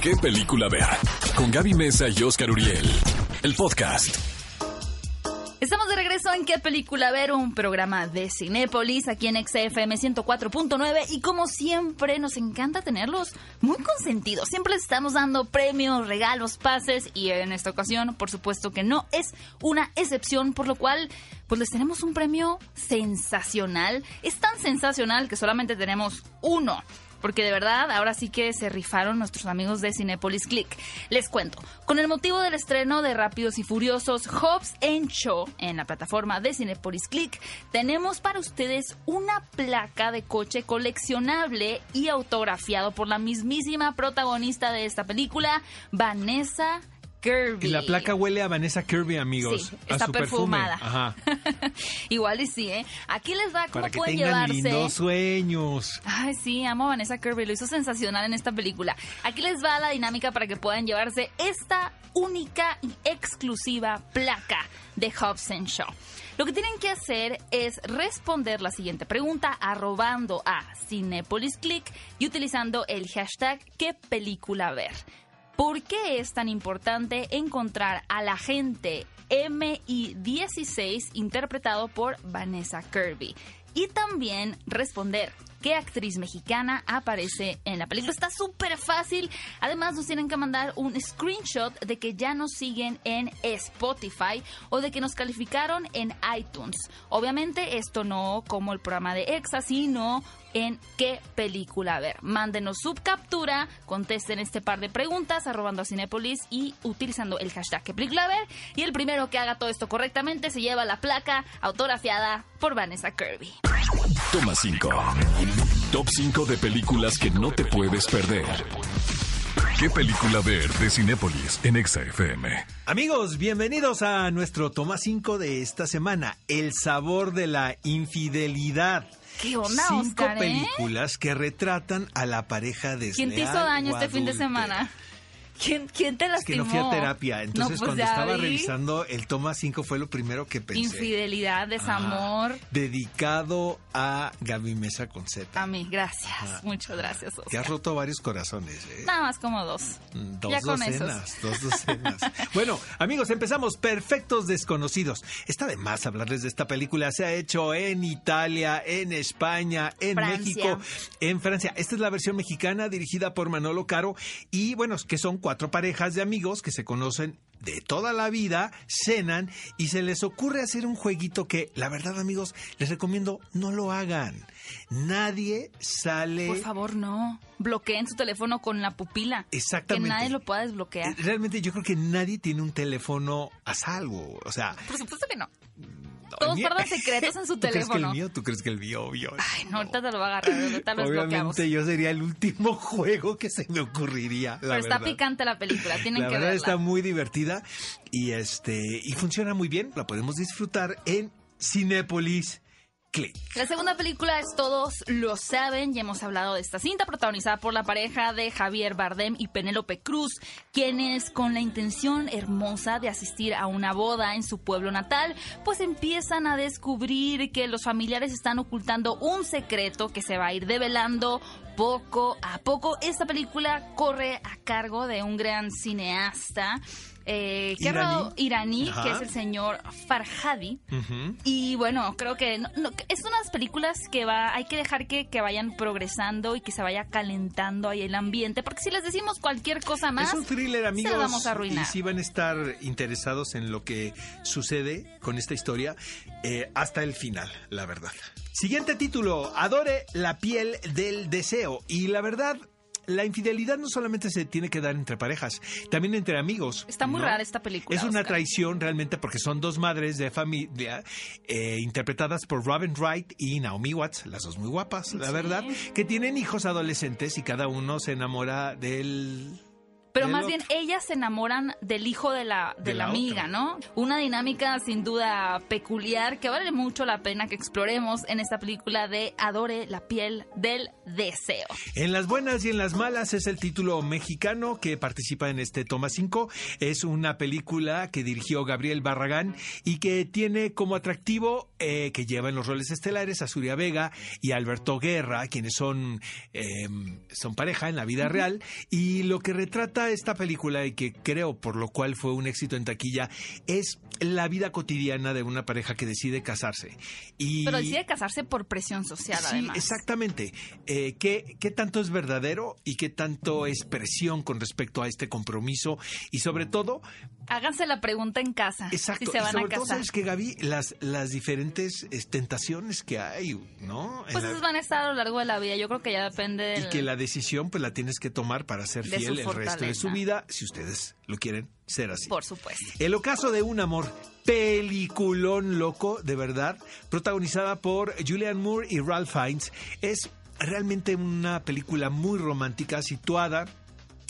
¿Qué película ver? Con Gaby Mesa y Oscar Uriel. El podcast. Estamos de regreso en ¿Qué película ver? Un programa de Cinépolis aquí en XFM 104.9 y como siempre nos encanta tenerlos muy consentidos. Siempre les estamos dando premios, regalos, pases y en esta ocasión por supuesto que no es una excepción por lo cual pues les tenemos un premio sensacional. Es tan sensacional que solamente tenemos uno. Porque de verdad, ahora sí que se rifaron nuestros amigos de Cinepolis Click. Les cuento, con el motivo del estreno de Rápidos y Furiosos Hobbs and Show en la plataforma de Cinepolis Click, tenemos para ustedes una placa de coche coleccionable y autografiado por la mismísima protagonista de esta película, Vanessa Kirby. Y la placa huele a Vanessa Kirby, amigos. Sí, a está su perfumada. Ajá. Igual y sí, ¿eh? Aquí les va cómo Para que pueden tengan llevarse. lindos sueños. Ay, sí, amo a Vanessa Kirby, lo hizo sensacional en esta película. Aquí les va la dinámica para que puedan llevarse esta única y exclusiva placa de Hobson Shaw. Lo que tienen que hacer es responder la siguiente pregunta arrobando a Cinepolis Click y utilizando el hashtag ¿Qué película ver? ¿Por qué es tan importante encontrar al agente MI16 interpretado por Vanessa Kirby? Y también responder qué actriz mexicana aparece en la película. Está súper fácil. Además nos tienen que mandar un screenshot de que ya nos siguen en Spotify o de que nos calificaron en iTunes. Obviamente esto no como el programa de EXA, sino en qué película ver. Mándenos su captura, contesten este par de preguntas arrobando a Cinepolis y utilizando el hashtag qué película ver. Y el primero que haga todo esto correctamente se lleva la placa autografiada por Vanessa Kirby. Toma 5. Top 5 de películas que no te puedes perder. ¿Qué película ver de Cinépolis en Exa FM? Amigos, bienvenidos a nuestro toma 5 de esta semana. El sabor de la infidelidad. ¿Qué onda, Cinco Oscar, eh? películas que retratan a la pareja desleal ¿Quién te hizo daño este fin de semana? ¿Quién, quién te Es que lastimó? no fui a terapia, entonces No, pues cuando estaba vi. revisando el toma 5 fue lo primero que pensé. Infidelidad, desamor. Ah, dedicado a Gaby Mesa con Z. A mí, gracias. Muchas gracias, Te Oscar. has roto varios corazones, ¿eh? Nada más como dos. Mm, Dos ya con docenas, dos docenas. bueno, amigos, empezamos. Perfectos desconocidos. Está de más hablarles de esta película. Se ha hecho en Italia, en España, en Francia. México, en Francia. Esta es la versión mexicana dirigida por Manolo Caro. Y bueno, que son cuatro parejas de amigos que se conocen de toda la vida, cenan y se les ocurre hacer un jueguito que, la verdad, amigos, les recomiendo no lo hagan. Nadie sale. Por favor, no. Bloqueen su teléfono con la pupila. Exactamente. Que nadie lo pueda desbloquear. Realmente yo creo que nadie tiene un teléfono a salvo. O sea, Por supuesto que no. Todos guardan secretos en su ¿Tú crees que el teléfono. mío? ¿Tú crees que el mío? Obvio. Ay, no, ahorita te lo va a agarrar. Ahorita lo desbloqueamos. Obviamente yo sería el último juego que se me ocurriría. La Pero está verdad. picante la película. Tienen La que verdad verla. está muy divertida y este y funciona muy bien. La podemos disfrutar en Cinépolis La segunda película es Todos lo saben, ya hemos hablado de esta cinta protagonizada por la pareja de Javier Bardem y Penélope Cruz, quienes con la intención hermosa de asistir a una boda en su pueblo natal, pues empiezan a descubrir que los familiares están ocultando un secreto que se va a ir develando poco a poco. Esta película corre a cargo de un gran cineasta. Eh, que Iraní. iraní, Ajá. que es el señor Farhadi. Y bueno, creo que no- no, es unas películas que va, hay que dejar que, que vayan progresando y que se vaya calentando ahí el ambiente, porque si les decimos cualquier cosa más, Es un thriller, amigos. se lo vamos a arruinar. Y si van a estar interesados en lo que sucede con esta historia eh, hasta el final, la verdad. Siguiente título: Adore la piel del deseo. Y la verdad. La infidelidad no solamente se tiene que dar entre parejas, también entre amigos. Está muy ¿no? rara esta película, Es una Oscar. traición realmente porque son dos madres de familia eh, interpretadas por Robin Wright y Naomi Watts, las dos muy guapas, la Sí. verdad, que tienen hijos adolescentes y cada uno se enamora del Pero más bien ellas se enamoran del hijo de la, de De la la amiga, otra. ¿no? Una dinámica sin duda peculiar que vale mucho la pena que exploremos en esta película de Adore la piel del deseo. En las buenas y en las malas es el título mexicano que participa en este Toma 5. Es una película que dirigió Gabriel Barragán y que tiene como atractivo eh, que lleva en los roles estelares a Zuria Vega y Alberto Guerra, quienes son, eh, son pareja en la vida real. Y lo que retrata esta película y que creo por lo cual fue un éxito en taquilla es la vida cotidiana de una pareja que decide casarse. Y Pero decide casarse por presión social, Sí, además. exactamente. Eh, ¿qué, ¿Qué tanto es verdadero y qué tanto es presión con respecto a este compromiso? Y sobre todo, Háganse la pregunta en casa. exacto, Si se y van a sobre todo, casar. sabes que Gaby, las, las diferentes eh, tentaciones que hay, ¿no? Pues esas van a estar a lo largo de la vida. Yo creo que ya depende del... y que la decisión pues la tienes que tomar para ser fiel el resto de su vida, si ustedes lo quieren ser así. Por supuesto. El ocaso de un amor, peliculón loco, de verdad, protagonizada por Julianne Moore y Ralph Fiennes, es realmente una película muy romántica situada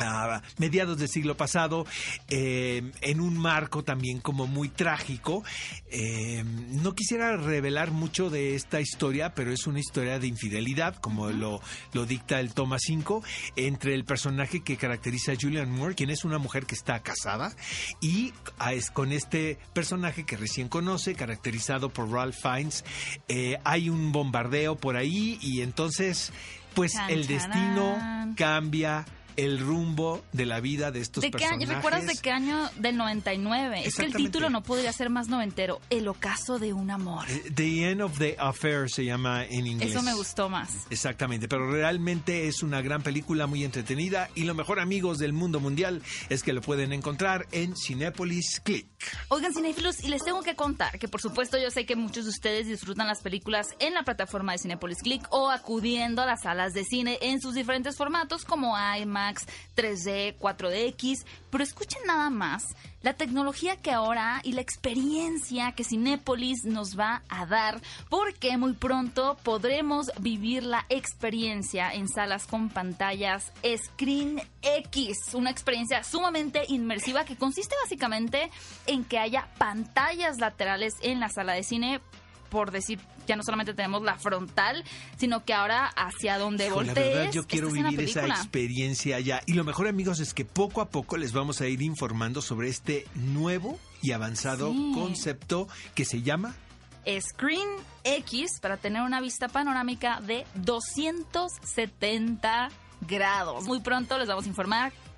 a mediados del siglo pasado, eh, en un marco también como muy trágico. Eh, no quisiera revelar mucho de esta historia, pero es una historia de infidelidad, como lo, lo dicta el toma 5, entre el personaje que caracteriza a Julianne Moore, quien es una mujer que está casada, y a- es con este personaje que recién conoce, caracterizado por Ralph Fiennes. Eh, hay un bombardeo por ahí y entonces, pues el destino cambia el rumbo de la vida de estos ¿De qué año? personajes. ¿Recuerdas de qué año? Del 99. Es que el título no podría ser más noventero. El ocaso de un amor. Eh, The End of the Affair se llama en inglés. Eso me gustó más. Exactamente, pero realmente es una gran película muy entretenida y lo mejor amigos del mundo mundial es que lo pueden encontrar en Cinépolis Click. Oigan, cinéfilos, y les tengo que contar que, por supuesto, yo sé que muchos de ustedes disfrutan las películas en la plataforma de Cinepolis Click o acudiendo a las salas de cine en sus diferentes formatos como IMAX, 3D, 4DX, pero escuchen nada más la tecnología que ahora y la experiencia que Cinépolis nos va a dar, porque muy pronto podremos vivir la experiencia en salas con pantallas Screen X, una experiencia sumamente inmersiva que consiste básicamente en que haya pantallas laterales en la sala de cine por decir, ya no solamente tenemos la frontal, sino que ahora hacia donde Hijo, la voltees. verdad yo quiero la vivir esa experiencia allá. Y lo mejor amigos es que poco a poco les vamos a ir informando sobre este nuevo y avanzado Sí. concepto que se llama Screen X para tener una vista panorámica de 270 grados. Muy pronto les vamos a informar